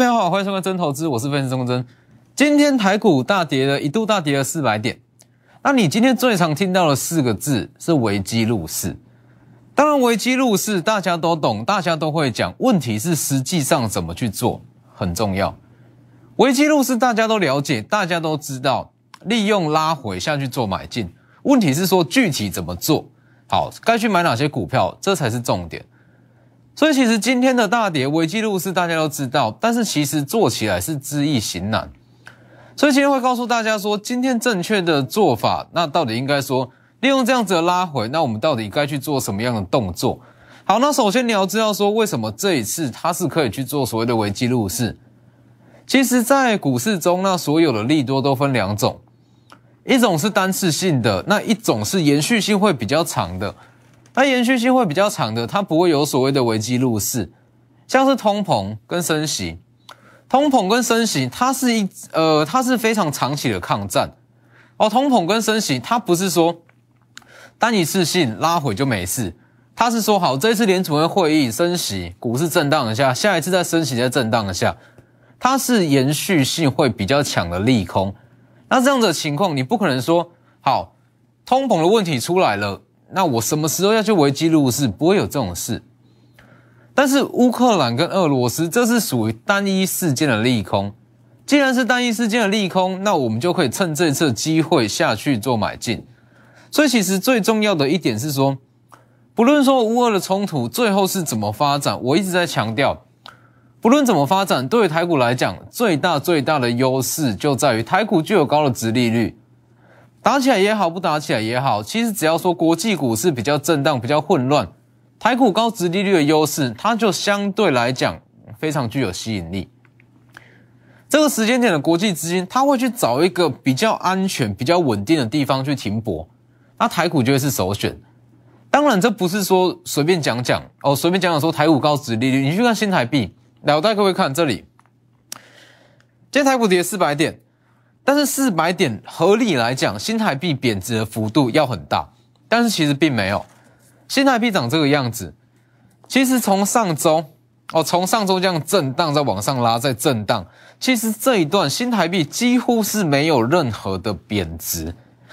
各位好，欢迎收看真投资，我是分析师钟真。今天台股大跌了，一度大跌了四百点。那你今天最常听到的四个字是危机入市。当然，危机入市大家都懂，大家都会讲。问题是实际上怎么去做很重要。危机入市大家都了解，大家都知道，利用拉回下去做买进。问题是说具体怎么做好，该去买哪些股票，这才是重点。所以其实今天的大跌，危机入市大家都知道，但是其实做起来是知易行难。所以今天会告诉大家说，今天正确的做法，那到底应该说利用这样子的拉回，那我们到底该去做什么样的动作？好，那首先你要知道说，为什么这一次它是可以去做所谓的危机入市？其实，在股市中，那所有的利多都分两种，一种是单次性的，那一种是延续性会比较长的。那延续性会比较长的，它不会有所谓的危机入市，像是通膨跟升息。通膨跟升息，它是一呃，它是非常长期的抗战哦。通膨跟升息，它不是说单一次性拉回就没事，它是说好这一次联储会会议升息，股市震荡一下，下一次再升息再震荡一下，它是延续性会比较强的利空。那这样的情况，你不可能说好通膨的问题出来了，那我什么时候要去危机入市？不会有这种事。但是乌克兰跟俄罗斯，这是属于单一事件的利空。既然是单一事件的利空，那我们就可以趁这次机会下去做买进。所以其实最重要的一点是说，不论说乌俄的冲突最后是怎么发展，我一直在强调，不论怎么发展，对于台股来讲，最大最大的优势就在于台股具有高的值利率，打起来也好，不打起来也好，其实只要说国际股市比较震荡、比较混乱。台股高值利率的优势，它就相对来讲非常具有吸引力。这个时间点的国际资金，它会去找一个比较安全、比较稳定的地方去停泊，那台股就会是首选。当然，这不是说随便讲讲哦，随便讲讲说台股高值利率。你去看新台币，来，我带各位看这里，今天台股跌四百点，但是四百点合理来讲，新台币贬值的幅度要很大，但是其实并没有。新台币长这个样子，其实从上周哦，从上周这样震荡，再往上拉，再震荡，其实这一段新台币几乎是没有任何的贬值，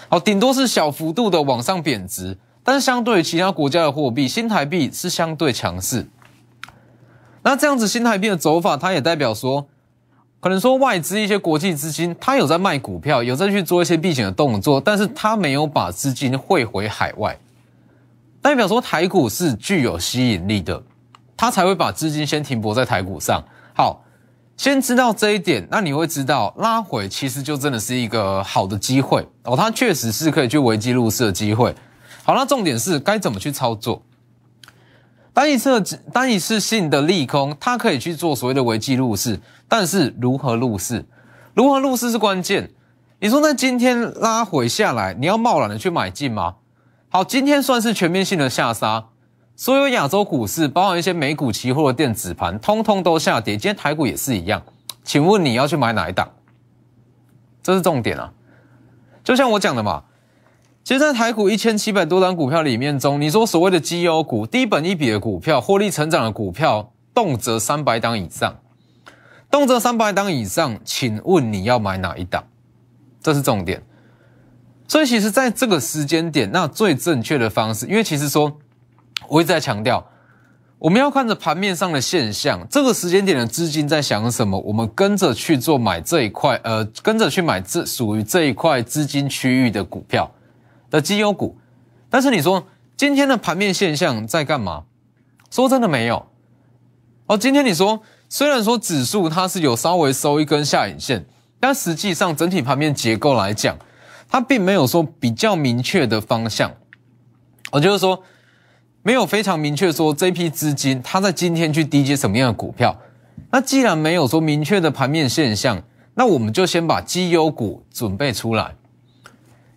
哦，顶多是小幅度的往上贬值，但是相对于其他国家的货币，新台币是相对强势。那这样子新台币的走法，它也代表说，可能说外资一些国际资金，它有在卖股票，有在去做一些避险的动作，但是它没有把资金汇回海外。代表说台股是具有吸引力的，他才会把资金先停泊在台股上。好，先知道这一点，那你会知道拉回其实就真的是一个好的机会哦，它确实是可以去危机入市的机会。好，那重点是该怎么去操作？单一次单一次性的利空，它可以去做所谓的危机入市，但是如何入市？如何入市是关键。你说那今天拉回下来，你要贸然的去买进吗？好，今天算是全面性的下杀，所有亚洲股市，包含一些美股期货的电子盘，通通都下跌。今天台股也是一样，请问你要去买哪一档？这是重点啊！就像我讲的嘛，其实，在台股一千七百多档股票里面中，你说所谓的绩优股、低本一笔的股票、获利成长的股票，动辄三百档以上，动辄三百档以上，请问你要买哪一档？这是重点。所以其实，在这个时间点，那最正确的方式，因为其实说，我一直在强调，我们要看着盘面上的现象，这个时间点的资金在想什么，我们跟着去做买这一块，呃，跟着去买这属于这一块资金区域的股票的绩优股。但是你说今天的盘面现象在干嘛？说真的没有。哦，今天你说虽然说指数它是有稍微收一根下影线，但实际上整体盘面结构来讲。它并没有说比较明确的方向，我就是说没有非常明确说这批资金它在今天去低接什么样的股票。那既然没有说明确的盘面现象，那我们就先把绩优股准备出来，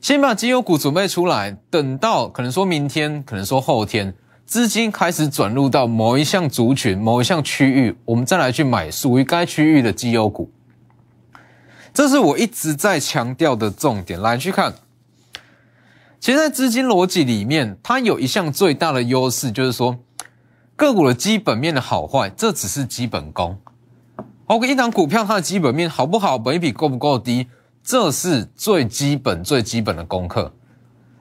先把绩优股准备出来，等到可能说明天，可能说后天，资金开始转入到某一项族群、某一项区域，我们再来去买属于该区域的绩优股。这是我一直在强调的重点。来去看，其实，在资金逻辑里面，它有一项最大的优势，就是说个股的基本面的好坏，这只是基本功好，一档股票它的基本面好不好，本益比够不够低，这是最基本最基本的功课，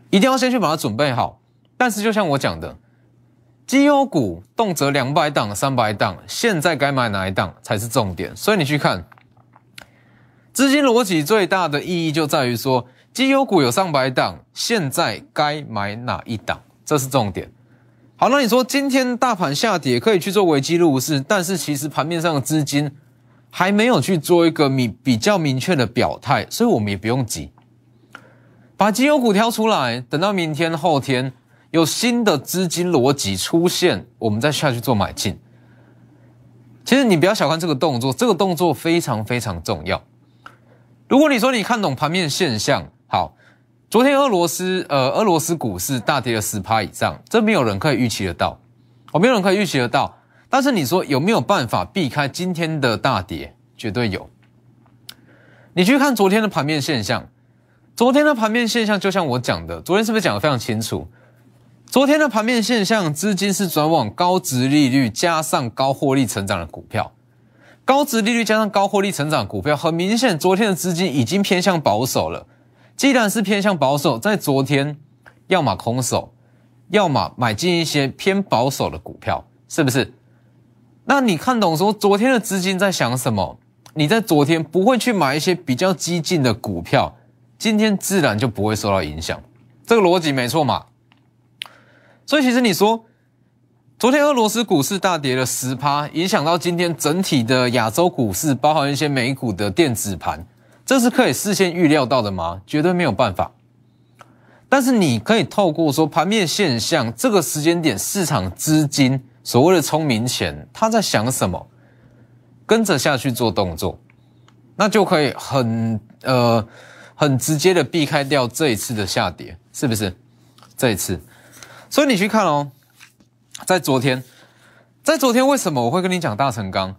一定要先去把它准备好。但是就像我讲的，绩优股动辄两百档、三百档，现在该买哪一档才是重点。所以你去看，资金逻辑最大的意义就在于说，绩优股有上百档，现在该买哪一档，这是重点。好，那你说今天大盘下跌可以去做危机入市，但是其实盘面上的资金还没有去做一个明比较明确的表态，所以我们也不用急，把绩优股挑出来，等到明天后天。有新的资金逻辑出现，我们再下去做买进。其实你不要小看这个动作，这个动作非常非常重要。如果你说你看懂盘面现象，好，昨天俄罗斯呃俄罗斯股市大跌了十趴以上，这没有人可以预期得到，我，没有人可以预期得到。但是你说有没有办法避开今天的大跌？绝对有。你去看昨天的盘面现象，昨天的盘面现象就像我讲的，昨天是不是讲的非常清楚？昨天的盘面现象，资金是转往高值利率加上高获利成长的股票。高值利率加上高获利成长股票，很明显，昨天的资金已经偏向保守了。既然是偏向保守，在昨天，要么空手，要么买进一些偏保守的股票，是不是？那你看懂说昨天的资金在想什么？你在昨天不会去买一些比较激进的股票，今天自然就不会受到影响。这个逻辑没错嘛？所以其实你说，昨天俄罗斯股市大跌了十趴，影响到今天整体的亚洲股市，包含一些美股的电子盘，这是可以事先预料到的吗？绝对没有办法。但是你可以透过说盘面现象，这个时间点市场资金所谓的聪明钱，他在想什么，跟着下去做动作，那就可以很呃很直接的避开掉这一次的下跌，是不是？这一次。所以你去看哦，在昨天，在昨天为什么我会跟你讲大成钢？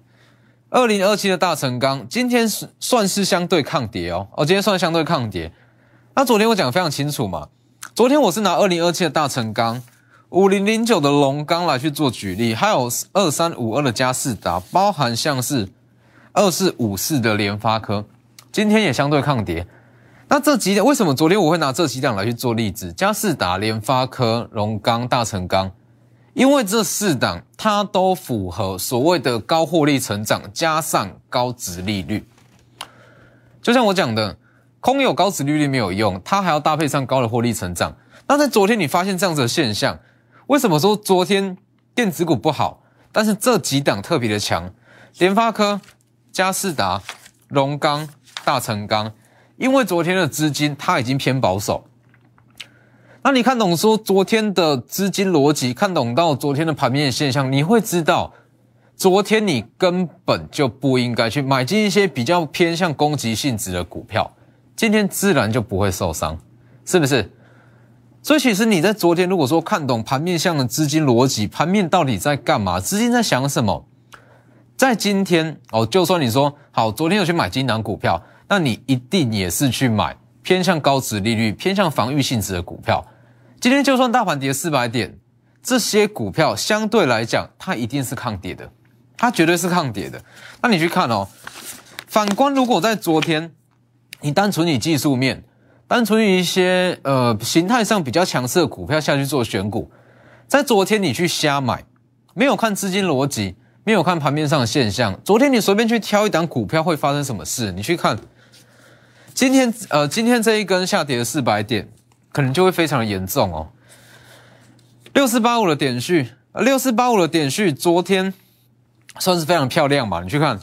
二零二七的大成钢今天是算是相对抗跌哦，哦，今天算相对抗跌。那昨天我讲的非常清楚嘛，昨天我是拿二零二七的大成钢、五零零九的龙钢来去做举例，还有二三五二的嘉士达，包含像是二四五四的联发科，今天也相对抗跌。那这几点为什么昨天我会拿这几档来去做例子？嘉士达、联发科、龙钢、大成钢，因为这四档它都符合所谓的高获利成长加上高值利率。就像我讲的，空有高值利率没有用，它还要搭配上高的获利成长。那在昨天你发现这样子的现象，为什么说昨天电子股不好？但是这几档特别的强，联发科、嘉士达、龙钢、大成钢。因为昨天的资金它已经偏保守，那你看懂说昨天的资金逻辑，看懂到昨天的盘面现象，你会知道，昨天你根本就不应该去买进一些比较偏向攻击性质的股票，今天自然就不会受伤，是不是？所以其实你在昨天如果说看懂盘面上的资金逻辑，盘面到底在干嘛，资金在想什么，在今天哦，就算你说好，昨天有去买金囊股票。那你一定也是去买偏向高值利率、偏向防御性质的股票。今天就算大盘跌四百点，这些股票相对来讲，它一定是抗跌的，它绝对是抗跌的。那你去看哦，反观如果在昨天，你单纯以技术面，单纯以一些呃形态上比较强势的股票下去做选股，在昨天你去瞎买，没有看资金逻辑，没有看盘面上的现象，昨天你随便去挑一档股票会发生什么事？你去看。今天呃，今天这一根下跌了四百点，可能就会非常的严重哦。六四八五的点序，六四八五的点序，昨天算是非常漂亮嘛？你去看，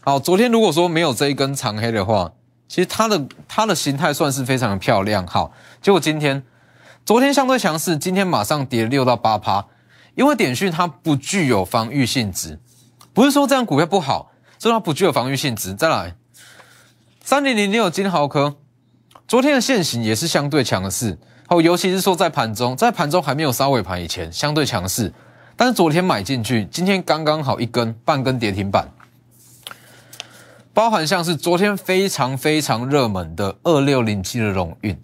好，昨天如果说没有这一根长黑的话，其实它的它的形态算是非常的漂亮。好，结果今天昨天相对强势，今天马上跌六到八趴，因为点序它不具有防御性质，不是说这样股票不好，是它不具有防御性质。再来。三零零六金豪科，昨天的现形也是相对强势，哦，尤其是说在盘中，在盘中还没有杀尾盘以前，相对强势。但是昨天买进去，今天刚刚好一根半根跌停板，包含像是昨天非常非常热门的二六零七的荣运，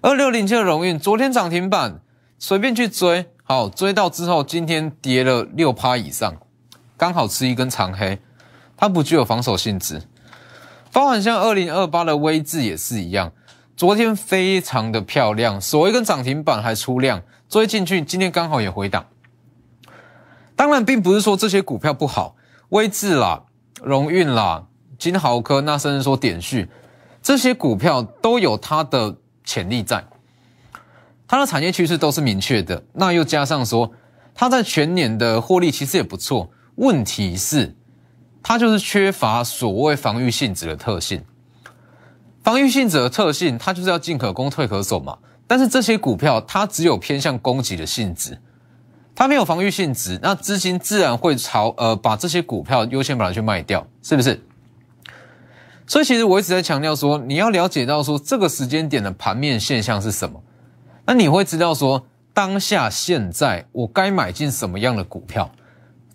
二六零七的荣运昨天涨停板，随便去追，好追到之后，今天跌了六趴以上，刚好吃一根长黑。它不具有防守性质。包含像二零二八的微智也是一样，昨天非常的漂亮，锁一根涨停板还出量，追进去，今天刚好也回档。当然，并不是说这些股票不好，微智啦、荣运啦、金豪科，那甚至说点序，这些股票都有它的潜力在，它的产业趋势都是明确的。那又加上说，它在全年的获利其实也不错，问题是。它就是缺乏所谓防御性质的特性，防御性质的特性，它就是要进可攻退可守嘛。但是这些股票它只有偏向攻击的性质，它没有防御性质，那资金自然会朝呃把这些股票优先把它去卖掉，是不是？所以其实我一直在强调说，你要了解到说这个时间点的盘面现象是什么，那你会知道说当下现在我该买进什么样的股票，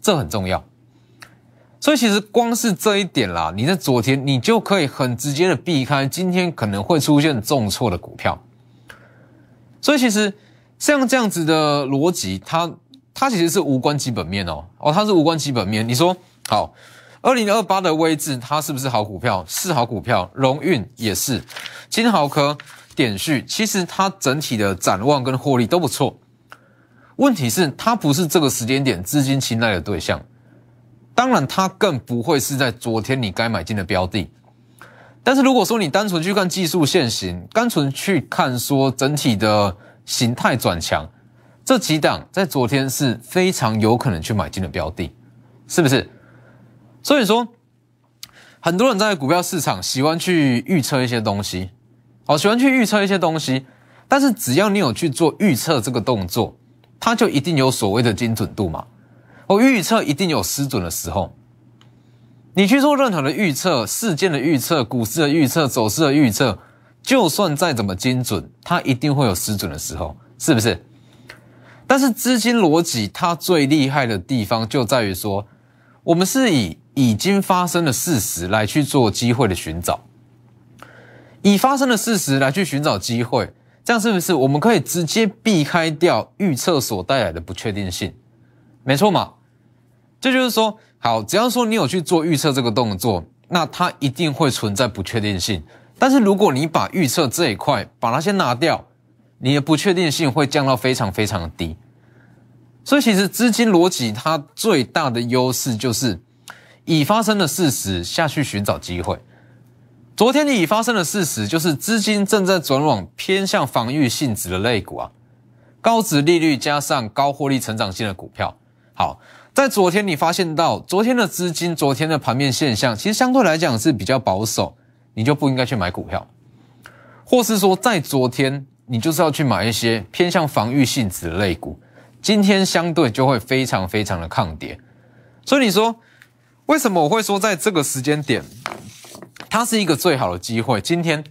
这很重要。所以其实光是这一点啦，你在昨天你就可以很直接的避开今天可能会出现重挫的股票。所以其实像这样子的逻辑，它它其实是无关基本面哦哦，它是无关基本面。你说好，二零二八的位置它是不是好股票？是好股票，荣运也是，金豪科、点序，其实它整体的展望跟获利都不错。问题是它不是这个时间点资金青睐的对象。当然，它更不会是在昨天你该买进的标的。但是如果说你单纯去看技术线型，单纯去看说整体的形态转强，这几档在昨天是非常有可能去买进的标的，是不是？所以说，很多人在股票市场喜欢去预测一些东西，哦，喜欢去预测一些东西。但是只要你有去做预测这个动作，它就一定有所谓的精准度嘛。我预测一定有失准的时候。你去做任何的预测，事件的预测、股市的预测、走势的预测，就算再怎么精准，它一定会有失准的时候，是不是？但是资金逻辑它最厉害的地方就在于说，我们是以已经发生的事实来去做机会的寻找，以发生的事实来去寻找机会，这样是不是我们可以直接避开掉预测所带来的不确定性？没错嘛，这就是说，好，只要说你有去做预测这个动作，那它一定会存在不确定性。但是如果你把预测这一块把它先拿掉，你的不确定性会降到非常非常的低。所以其实资金逻辑它最大的优势就是已发生的事实下去寻找机会。昨天你已发生的事实就是资金正在转往偏向防御性质的类股啊，高值利率加上高获利成长性的股票。好，在昨天你发现到昨天的资金，昨天的盘面现象，其实相对来讲是比较保守，你就不应该去买股票，或是说在昨天你就是要去买一些偏向防御性质的类股，今天相对就会非常非常的抗跌。所以你说为什么我会说在这个时间点，它是一个最好的机会？今天，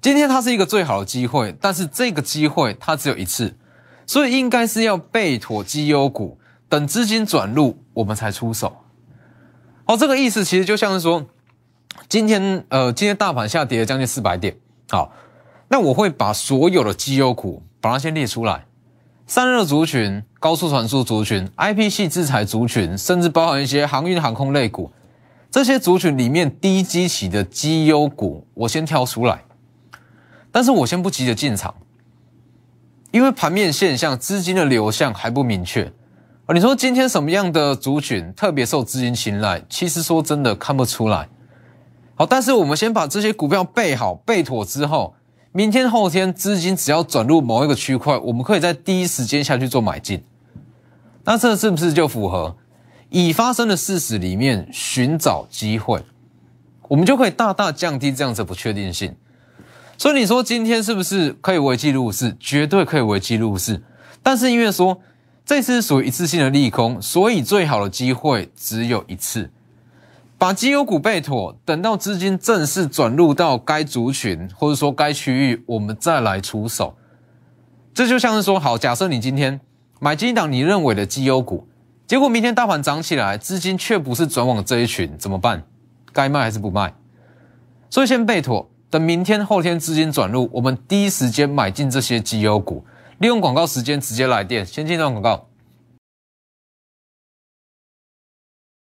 今天它是一个最好的机会，但是这个机会它只有一次，所以应该是要备妥绩优股。等资金转入，我们才出手。哦，这个意思其实就像是说，今天呃，今天大盘下跌了将近四百点。好，那我会把所有的绩优股把它先列出来，散热族群、高速传输族群、IP 系制裁族群，甚至包含一些航运航空类股，这些族群里面低基期的绩优股，我先挑出来。但是我先不急着进场，因为盘面现象、资金的流向还不明确。你说今天什么样的族群特别受资金青睐？其实说真的看不出来。好，但是我们先把这些股票备好、备妥之后，明天、后天资金只要转入某一个区块，我们可以在第一时间下去做买进。那这是不是就符合已发生的事实里面寻找机会？我们就可以大大降低这样子不确定性。所以你说今天是不是可以为记录式？绝对可以为记录式。但是因为说。这次属于一次性的利空，所以最好的机会只有一次。把绩优股备妥，等到资金正式转入到该族群或者说该区域，我们再来出手。这就像是说，好，假设你今天买进一档你认为的绩优股，结果明天大盘涨起来，资金却不是转往这一群，怎么办？该卖还是不卖？所以先备妥，等明天后天资金转入，我们第一时间买进这些绩优股。利用广告时间直接来电，先进段广告。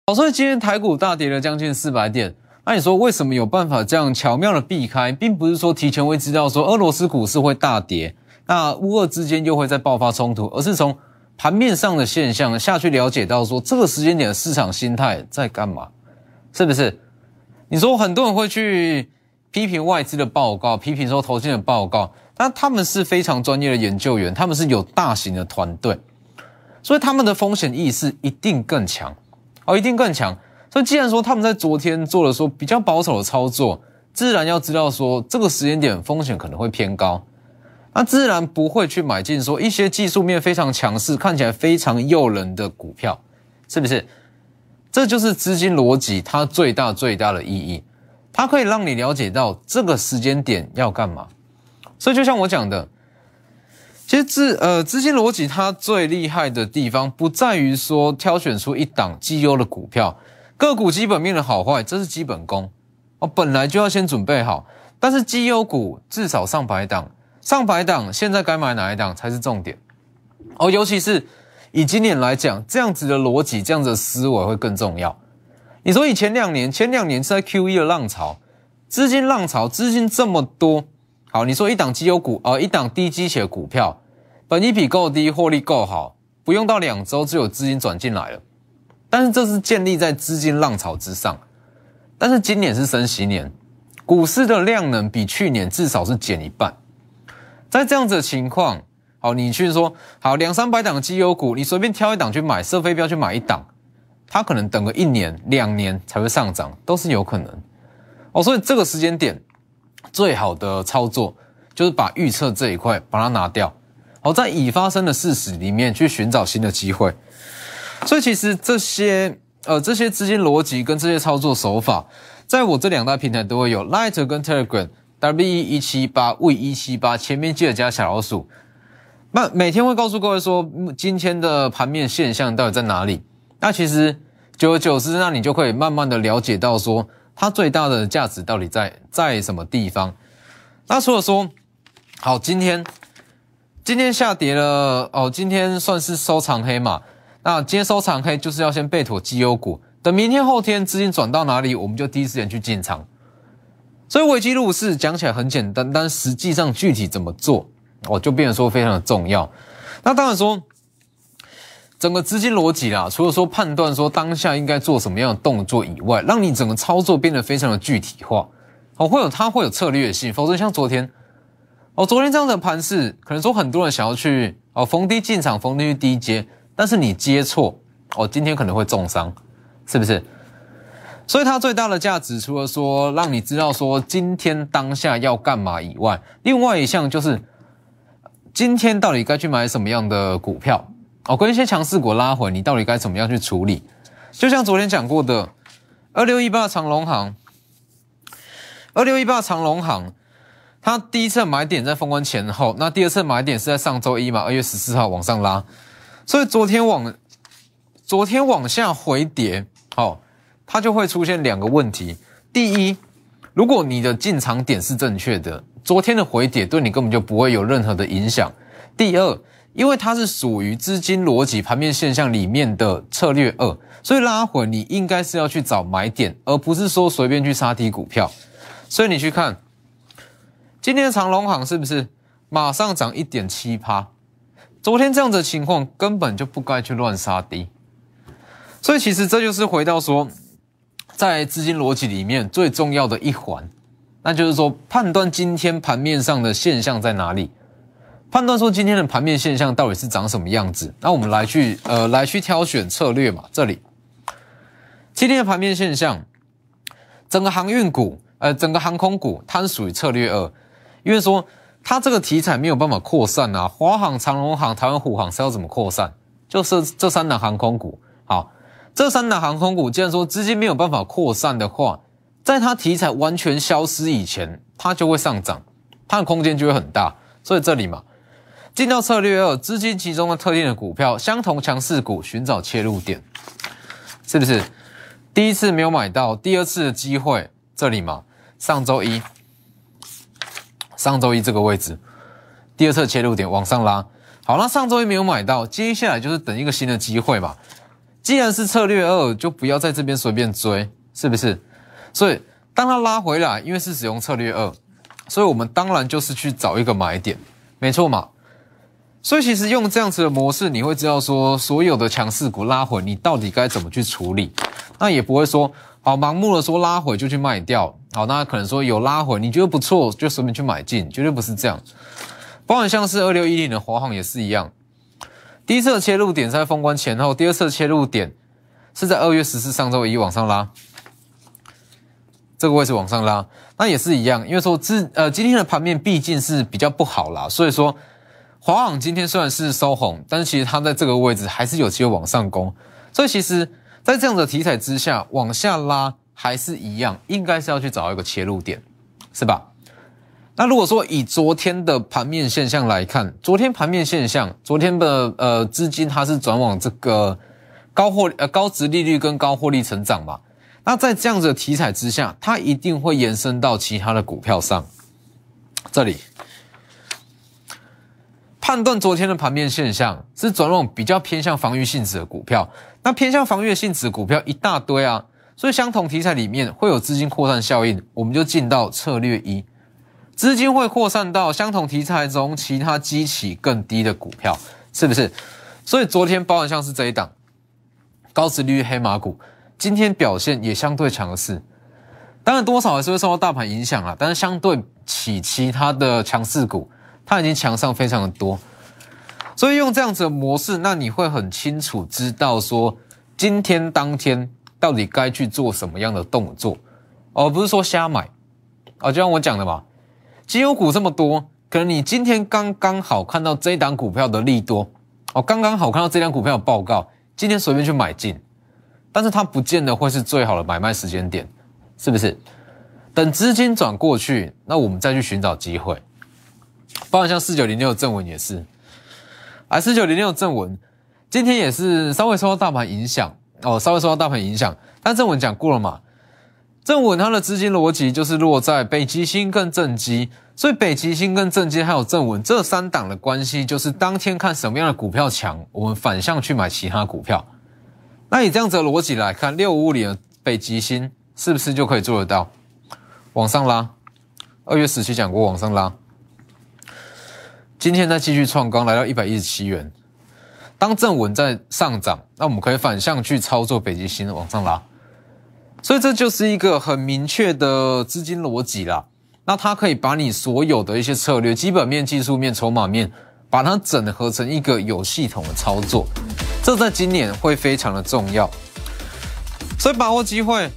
好，所以今天台股大跌了将近四百点。那你说为什么有办法这样巧妙的避开，并不是说提前会知道说俄罗斯股市会大跌，那乌俄之间又会再爆发冲突，而是从盘面上的现象下去了解到说这个时间点的市场心态在干嘛，是不是？你说很多人会去批评外资的报告，批评说投信的报告，但他们是非常专业的研究员，他们是有大型的团队，所以他们的风险意识一定更强，哦，一定更强。所以，既然说他们在昨天做了说比较保守的操作，自然要知道说这个时间点风险可能会偏高，那自然不会去买进说一些技术面非常强势、看起来非常诱人的股票，是不是？这就是资金逻辑它最大最大的意义，它可以让你了解到这个时间点要干嘛。所以，就像我讲的，其实资呃资金逻辑它最厉害的地方，不在于说挑选出一档绩优的股票。个股基本面的好坏，这是基本功，哦，本来就要先准备好。但是绩优股至少上百档，上百档，现在该买哪一档才是重点？哦，尤其是以今年来讲，这样子的逻辑，这样子的思维会更重要。你说以前两年，前两年是在 Q E 的浪潮，资金浪潮，资金这么多，好，你说一档绩优股，呃，一档低基企的股票，本益比够低，获利够好，不用到两周就有资金转进来了。但是这是建立在资金浪潮之上，但是今年是升息年，股市的量能比去年至少是减一半，在这样子的情况，好，你去说好两三百档绩优股，你随便挑一档去买，设飞镖去买一档，它可能等个一年两年才会上涨，都是有可能哦。所以这个时间点最好的操作就是把预测这一块把它拿掉，好，在已发生的事实里面去寻找新的机会。所以其实这些呃这些资金逻辑跟这些操作手法，在我这两大平台都会有，Light 跟 Telegram，W E 一七八 V 一七八，前面记得加小老鼠。那每天会告诉各位说，今天的盘面现象到底在哪里？那其实久而久之，那你就可以慢慢的了解到说，它最大的价值到底在在什么地方。那除了说，好，今天今天下跌了哦，今天算是收藏黑嘛。那今天收藏黑就是要先备妥绩优股，等明天后天资金转到哪里，我们就第一时间去进场。所以危机入市讲起来很简单，但实际上具体怎么做，哦，就变得说非常的重要。那当然说，整个资金逻辑啦，除了说判断说当下应该做什么样的动作以外，让你整个操作变得非常的具体化，哦，会有它会有策略性，否则像昨天，哦，昨天这样的盘势，可能说很多人想要去哦逢低进场，逢低去低接。但是你接错哦，今天可能会重伤，是不是？所以它最大的价值，除了说让你知道说今天当下要干嘛以外，另外一项就是今天到底该去买什么样的股票哦，跟一些强势股拉回，你到底该怎么样去处理？就像昨天讲过的，二六一八长隆行，二六一八长隆行，它第一次买点在封关前后，那第二次买点是在上周一嘛，二月十四号往上拉。所以昨天往昨天往下回跌，好，它就会出现两个问题。第一，如果你的进场点是正确的，昨天的回跌对你根本就不会有任何的影响。第二，因为它是属于资金逻辑盘面现象里面的策略二，所以拉回你应该是要去找买点，而不是说随便去杀低股票。所以你去看今天的长隆行是不是马上涨一点七趴？昨天这样子的情况根本就不该去乱杀低，所以其实这就是回到说，在资金逻辑里面最重要的一环，那就是说判断今天盘面上的现象在哪里，判断说今天的盘面现象到底是长什么样子，那我们来去呃来去挑选策略嘛。这里今天的盘面现象，整个航运股呃整个航空股它是属于策略二，因为说。它这个题材没有办法扩散啊，华航、长荣航、台湾虎航是要怎么扩散？就是这三档航空股。好，这三档航空股，既然说资金没有办法扩散的话，在它题材完全消失以前，它就会上涨，它的空间就会很大。所以这里嘛，进到策略二，资金集中的特定的股票，相同强势股，寻找切入点，是不是？第一次没有买到，第二次的机会，这里嘛，上周一。上周一这个位置，第二次切入点往上拉，好，那上周一没有买到，接下来就是等一个新的机会嘛。既然是策略二，就不要在这边随便追，是不是？所以当它拉回来，因为是使用策略二，所以我们当然就是去找一个买点，没错嘛。所以其实用这样子的模式，你会知道说所有的强势股拉回，你到底该怎么去处理。那也不会说好盲目的说拉回就去卖掉，好，那可能说有拉回，你觉得不错就随便去买进，绝对不是这样。包含像是二六一零的华航也是一样。第一次的切入点在封关前后，第二次的切入点是在二月十四上周一往上拉，这个位置往上拉，那也是一样，因为说今呃今天的盘面毕竟是比较不好啦，所以说华航今天虽然是收红，但是其实它在这个位置还是有机会往上攻，所以其实在这样的题材之下往下拉还是一样，应该是要去找一个切入点，是吧？那如果说以昨天的盘面现象来看，昨天盘面现象，昨天的呃资金它是转往这个高获呃高值利率跟高获利成长嘛？那在这样的题材之下，它一定会延伸到其他的股票上。这里判断昨天的盘面现象是转往比较偏向防御性质的股票，那偏向防御性质股票一大堆啊，所以相同题材里面会有资金扩散效应，我们就进到策略一。资金会扩散到相同题材中其他激起更低的股票，是不是？所以昨天包含像是这一档高值率黑马股，今天表现也相对强势。当然多少还是会受到大盘影响啊，但是相对起其他的强势股，它已经强上非常的多。所以用这样子的模式，那你会很清楚知道说今天当天到底该去做什么样的动作，而不是说瞎买啊，就像我讲的嘛。绩优股这么多，可能你今天刚刚好看到这一档股票的利多，哦，刚刚好看到这张股票的报告，今天随便去买进，但是它不见得会是最好的买卖时间点，是不是？等资金转过去，那我们再去寻找机会。包括像四九零六正文也是，啊，四九零六正文今天也是稍微受到大盘影响，哦，稍微受到大盘影响，但正文讲过了嘛。正稳它的资金逻辑就是落在北极星跟正极，所以北极星跟正极还有正稳这三档的关系，就是当天看什么样的股票强，我们反向去买其他股票。那以这样子的逻辑来看，六五五里的北极星是不是就可以做得到？往上拉，二月十七讲过往上拉，今天再继续创高来到一百一十七元。当正稳在上涨，那我们可以反向去操作北极星往上拉。所以这就是一个很明确的资金逻辑啦。那它可以把你所有的一些策略、基本面、技术面、筹码面，把它整合成一个有系统的操作。这在今年会非常的重要。所以把握机会，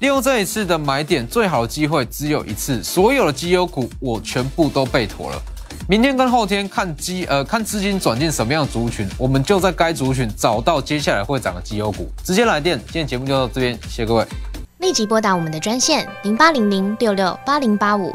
利用这一次的买点，最好的机会只有一次。所有的绩优股我全部都备妥了。明天跟后天看基呃看资金转进什么样的族群，我们就在该族群找到接下来会涨的绩优股，直接来电。今天节目就到这边，谢谢各位。立即拨打我们的专线零八零零六六八零八五